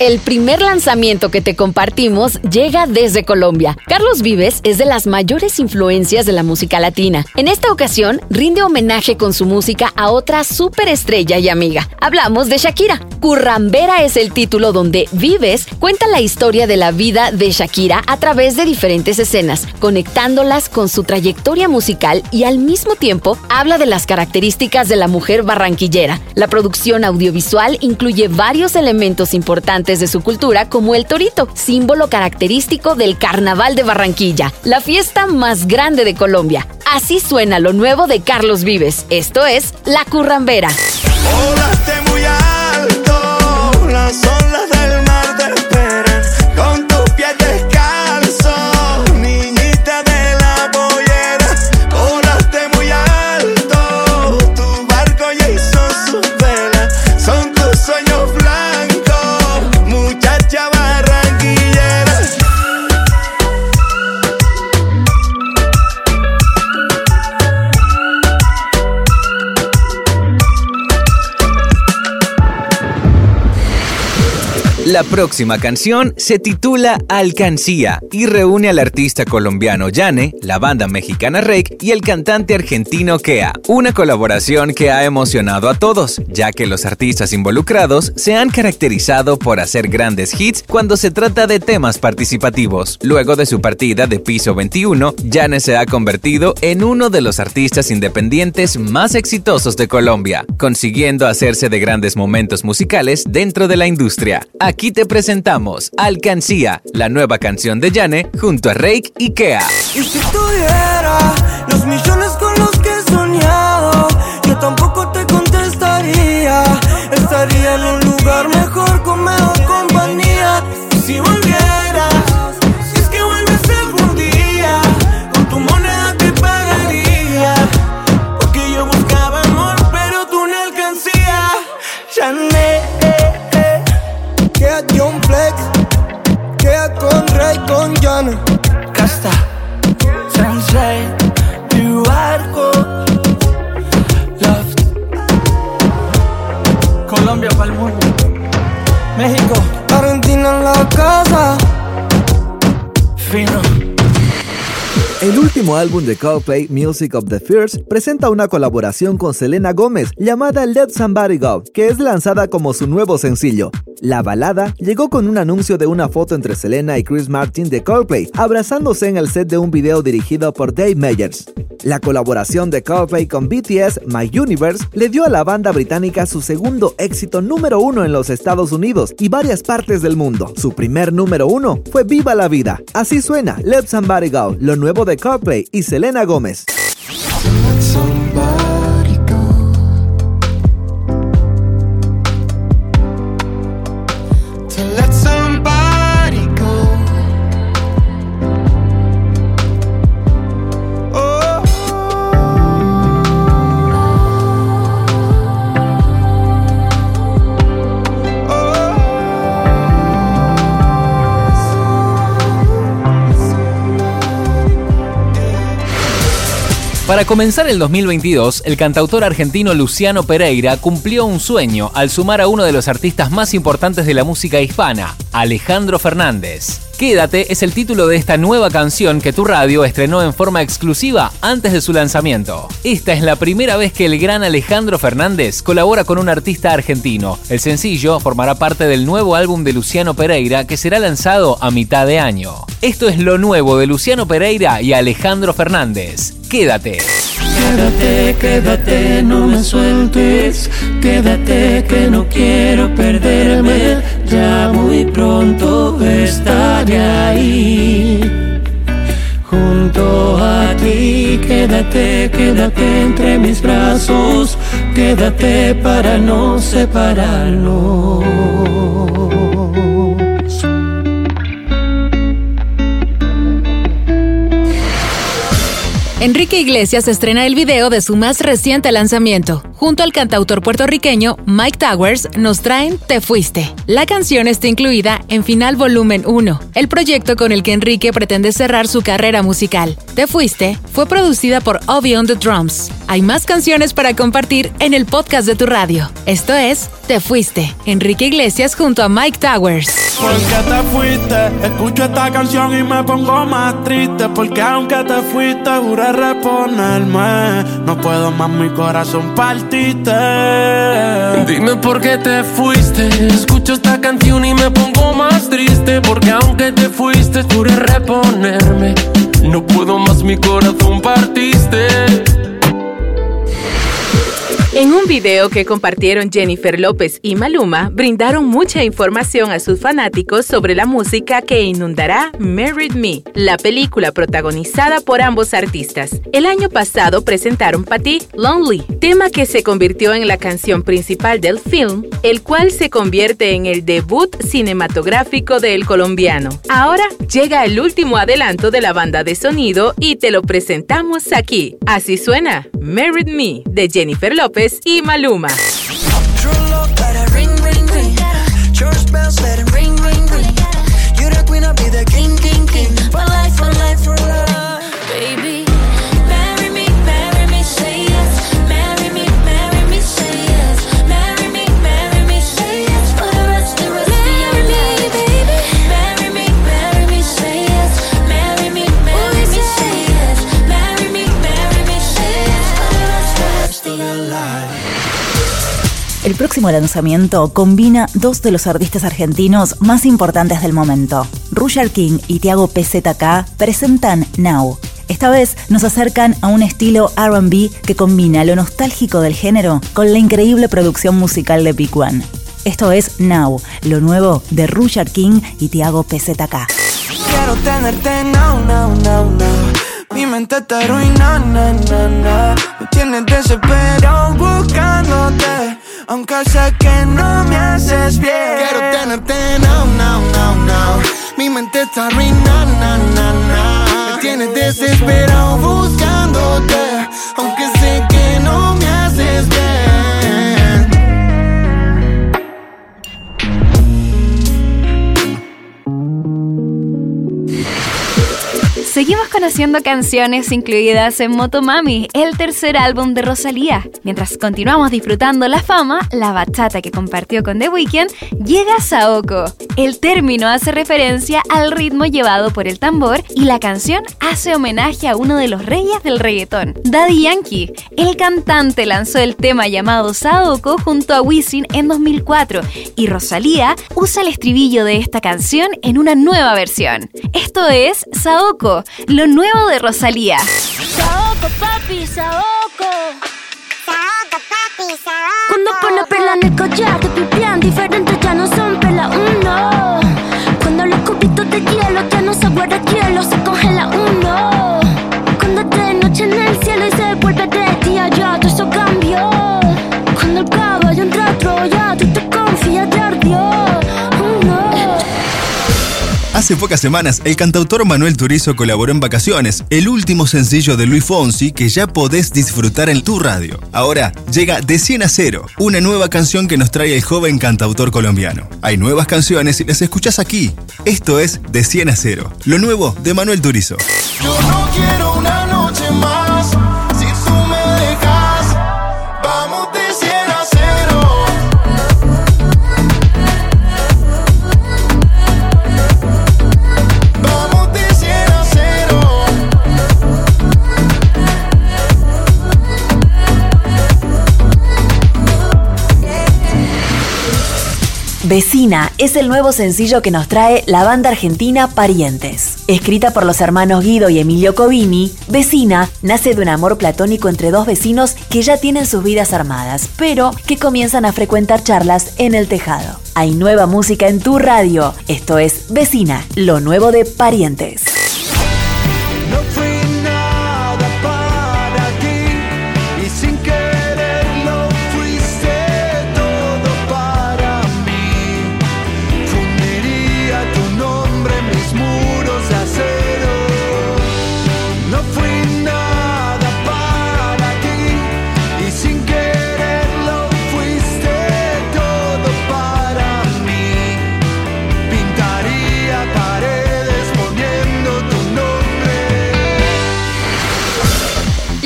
El primer lanzamiento que te compartimos llega desde Colombia. Carlos Vives es de las mayores influencias de la música latina. En esta ocasión, rinde homenaje con su música a otra superestrella y amiga. Hablamos de Shakira. Currambera es el título donde Vives cuenta la historia de la vida de Shakira a través de diferentes escenas, conectándolas con su trayectoria musical y al mismo tiempo habla de las características de la mujer barranquillera. La producción audiovisual incluye varios elementos importantes de su cultura como el torito, símbolo característico del Carnaval de Barranquilla, la fiesta más grande de Colombia. Así suena lo nuevo de Carlos Vives, esto es La Currambera. muy próxima canción se titula Alcancía y reúne al artista colombiano Yane, la banda mexicana Rake y el cantante argentino Kea. Una colaboración que ha emocionado a todos, ya que los artistas involucrados se han caracterizado por hacer grandes hits cuando se trata de temas participativos. Luego de su partida de piso 21, Yane se ha convertido en uno de los artistas independientes más exitosos de Colombia, consiguiendo hacerse de grandes momentos musicales dentro de la industria. Aquí te presentamos Alcancía, la nueva canción de Yane junto a Rake y Kea. Y si tuviera los millones con los que he soñado, yo tampoco te contestaría. Estaría en un lugar mejor último álbum de Coldplay, Music of the Fears, presenta una colaboración con Selena Gómez llamada Let Somebody Go, que es lanzada como su nuevo sencillo. La balada llegó con un anuncio de una foto entre Selena y Chris Martin de Coldplay, abrazándose en el set de un video dirigido por Dave Meyers. La colaboración de Coldplay con BTS, My Universe, le dio a la banda británica su segundo éxito número uno en los Estados Unidos y varias partes del mundo. Su primer número uno fue Viva la Vida. Así suena Let Somebody Go, lo nuevo de Coldplay y Selena Gómez. Para comenzar el 2022, el cantautor argentino Luciano Pereira cumplió un sueño al sumar a uno de los artistas más importantes de la música hispana, Alejandro Fernández. Quédate es el título de esta nueva canción que tu radio estrenó en forma exclusiva antes de su lanzamiento. Esta es la primera vez que el gran Alejandro Fernández colabora con un artista argentino. El sencillo formará parte del nuevo álbum de Luciano Pereira que será lanzado a mitad de año. Esto es lo nuevo de Luciano Pereira y Alejandro Fernández. Quédate. Quédate, quédate, no me sueltes. Quédate que no quiero perderme. Quédate, entre mis brazos. Quédate para no separarnos. Enrique Iglesias estrena el video de su más reciente lanzamiento. junto al cantautor puertorriqueño Mike Towers, nos traen Te Fuiste. La canción está incluida en Final Volumen 1, el proyecto con el que Enrique pretende cerrar su carrera musical. Te Fuiste fue producida por Obi on the Drums. Hay más canciones para compartir en el podcast de tu radio. Esto es Te Fuiste, Enrique Iglesias junto a Mike Towers. Porque te fuiste, escucho esta canción y me pongo más triste. Porque aunque te fuiste, juré reponerme. No puedo más, mi corazón partiste. Dime por qué te fuiste. Escucho esta canción y me pongo más triste. Porque aunque te fuiste, juré reponerme. No puedo más, mi corazón partiste. En un video que compartieron Jennifer López y Maluma, brindaron mucha información a sus fanáticos sobre la música que inundará Married Me, la película protagonizada por ambos artistas. El año pasado presentaron Patty Lonely, tema que se convirtió en la canción principal del film, el cual se convierte en el debut cinematográfico del colombiano. Ahora llega el último adelanto de la banda de sonido y te lo presentamos aquí. Así suena Married Me de Jennifer López y Maluma. Próximo lanzamiento combina dos de los artistas argentinos más importantes del momento. Roger King y Tiago PZK presentan Now. Esta vez nos acercan a un estilo RB que combina lo nostálgico del género con la increíble producción musical de Big One. Esto es Now, lo nuevo de Roger King y Tiago PZK. Aunque sé que no me haces bien. Quiero tenerte now, now, now, now. Mi mente está arruinada, na, na, na. Me tienes desesperado buscándote. Seguimos conociendo canciones incluidas en Motomami, el tercer álbum de Rosalía. Mientras continuamos disfrutando la fama, la bachata que compartió con The Weeknd llega a Saoko. El término hace referencia al ritmo llevado por el tambor y la canción hace homenaje a uno de los reyes del reggaetón, Daddy Yankee. El cantante lanzó el tema llamado Saoko junto a Wisin en 2004 y Rosalía usa el estribillo de esta canción en una nueva versión. Esto es Saoko, lo nuevo de Rosalía. Saoco, papi, saoco. Saoco, papi, saoco. Cuando pone perla en el collar, te pipián diferentes ya no son perla uno. Cuando los cubitos de hielo ya no se guarda hielo, se congela uno. Hace pocas semanas, el cantautor Manuel Turizo colaboró en Vacaciones, el último sencillo de Luis Fonsi que ya podés disfrutar en tu radio. Ahora llega De 100 a 0, una nueva canción que nos trae el joven cantautor colombiano. Hay nuevas canciones y las escuchás aquí. Esto es De 100 a 0, lo nuevo de Manuel Turizo. Yo no quiero Vecina es el nuevo sencillo que nos trae la banda argentina Parientes. Escrita por los hermanos Guido y Emilio Covini, Vecina nace de un amor platónico entre dos vecinos que ya tienen sus vidas armadas, pero que comienzan a frecuentar charlas en el tejado. Hay nueva música en tu radio. Esto es Vecina, lo nuevo de Parientes.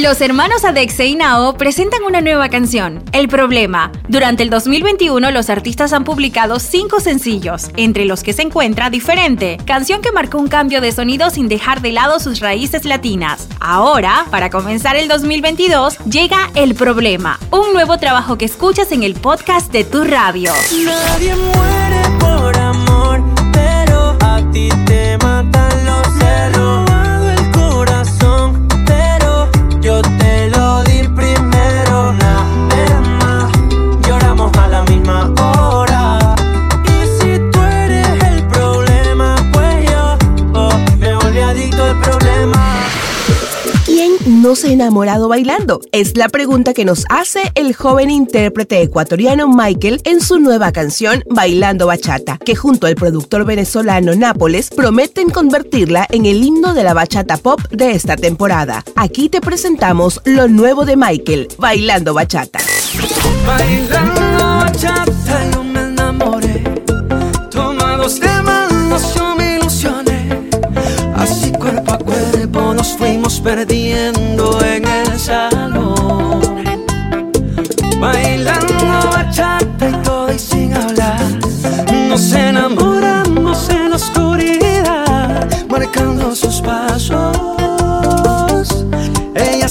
Los hermanos Adexe y Nao presentan una nueva canción, El Problema. Durante el 2021 los artistas han publicado cinco sencillos, entre los que se encuentra Diferente, canción que marcó un cambio de sonido sin dejar de lado sus raíces latinas. Ahora, para comenzar el 2022, llega El Problema, un nuevo trabajo que escuchas en el podcast de tu radio. Nadie muere por no se ha enamorado bailando? Es la pregunta que nos hace el joven intérprete ecuatoriano Michael en su nueva canción Bailando Bachata, que junto al productor venezolano Nápoles prometen convertirla en el himno de la bachata pop de esta temporada. Aquí te presentamos lo nuevo de Michael, Bailando Bachata. Bailando